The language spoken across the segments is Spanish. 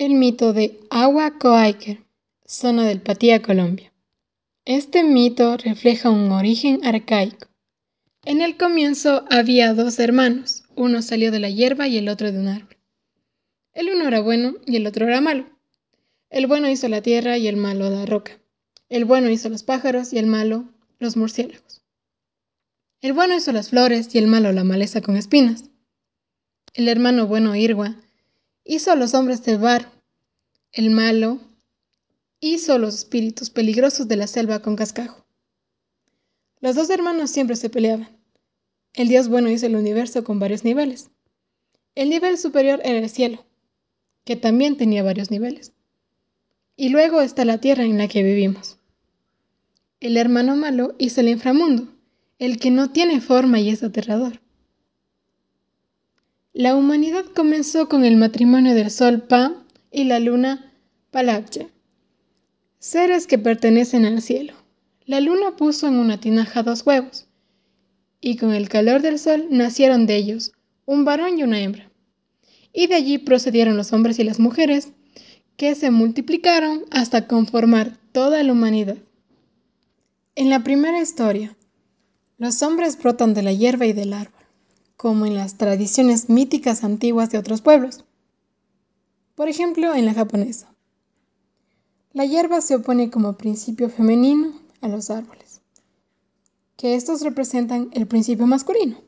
El mito de Agua Coaiker, zona del Patía, Colombia. Este mito refleja un origen arcaico. En el comienzo había dos hermanos, uno salió de la hierba y el otro de un árbol. El uno era bueno y el otro era malo. El bueno hizo la tierra y el malo la roca. El bueno hizo los pájaros y el malo los murciélagos. El bueno hizo las flores y el malo la maleza con espinas. El hermano bueno Irgua hizo a los hombres del bar, el malo hizo a los espíritus peligrosos de la selva con cascajo. Los dos hermanos siempre se peleaban. El Dios bueno hizo el universo con varios niveles. El nivel superior era el cielo, que también tenía varios niveles. Y luego está la tierra en la que vivimos. El hermano malo hizo el inframundo, el que no tiene forma y es aterrador. La humanidad comenzó con el matrimonio del sol Pa y la luna Palabja, seres que pertenecen al cielo. La luna puso en una tinaja dos huevos, y con el calor del sol nacieron de ellos un varón y una hembra. Y de allí procedieron los hombres y las mujeres, que se multiplicaron hasta conformar toda la humanidad. En la primera historia, los hombres brotan de la hierba y del árbol como en las tradiciones míticas antiguas de otros pueblos. Por ejemplo, en la japonesa. La hierba se opone como principio femenino a los árboles, que estos representan el principio masculino.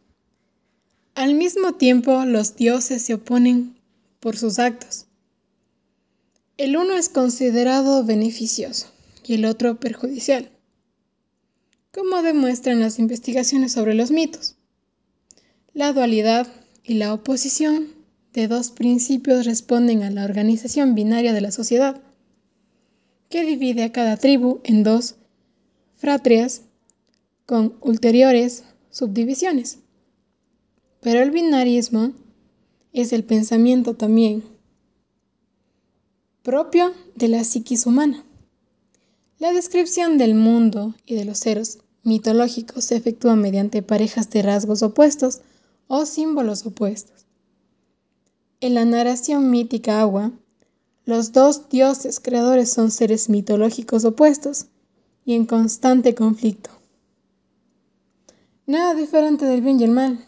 Al mismo tiempo, los dioses se oponen por sus actos. El uno es considerado beneficioso y el otro perjudicial, como demuestran las investigaciones sobre los mitos. La dualidad y la oposición de dos principios responden a la organización binaria de la sociedad, que divide a cada tribu en dos fratrias con ulteriores subdivisiones. Pero el binarismo es el pensamiento también propio de la psiquis humana. La descripción del mundo y de los seres mitológicos se efectúa mediante parejas de rasgos opuestos o símbolos opuestos. En la narración mítica agua, los dos dioses creadores son seres mitológicos opuestos y en constante conflicto. Nada diferente del bien y el mal.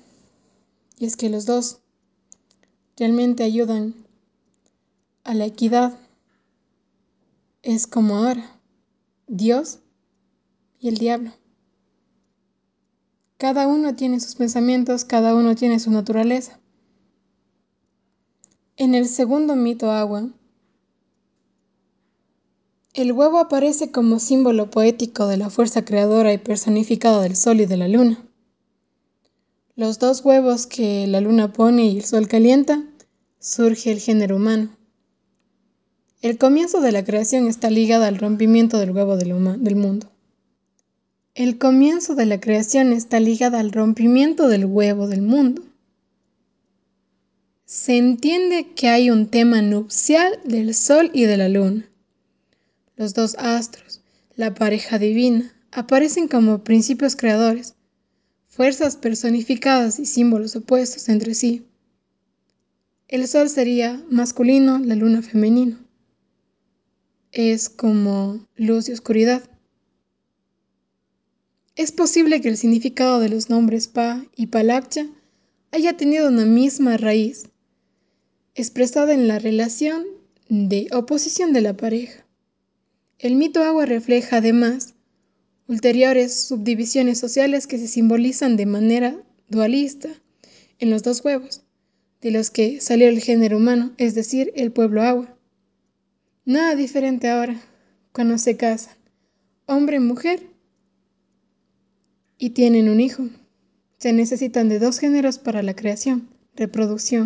Y es que los dos realmente ayudan a la equidad. Es como ahora, Dios y el diablo. Cada uno tiene sus pensamientos, cada uno tiene su naturaleza. En el segundo mito agua, el huevo aparece como símbolo poético de la fuerza creadora y personificada del sol y de la luna. Los dos huevos que la luna pone y el sol calienta, surge el género humano. El comienzo de la creación está ligado al rompimiento del huevo del, del mundo. El comienzo de la creación está ligado al rompimiento del huevo del mundo. Se entiende que hay un tema nupcial del Sol y de la Luna. Los dos astros, la pareja divina, aparecen como principios creadores, fuerzas personificadas y símbolos opuestos entre sí. El Sol sería masculino, la Luna femenino. Es como luz y oscuridad. Es posible que el significado de los nombres Pa y Palakcha haya tenido una misma raíz, expresada en la relación de oposición de la pareja. El mito agua refleja además ulteriores subdivisiones sociales que se simbolizan de manera dualista en los dos huevos, de los que salió el género humano, es decir, el pueblo agua. Nada diferente ahora, cuando se casan, hombre-mujer y tienen un hijo. Se necesitan de dos géneros para la creación, reproducción.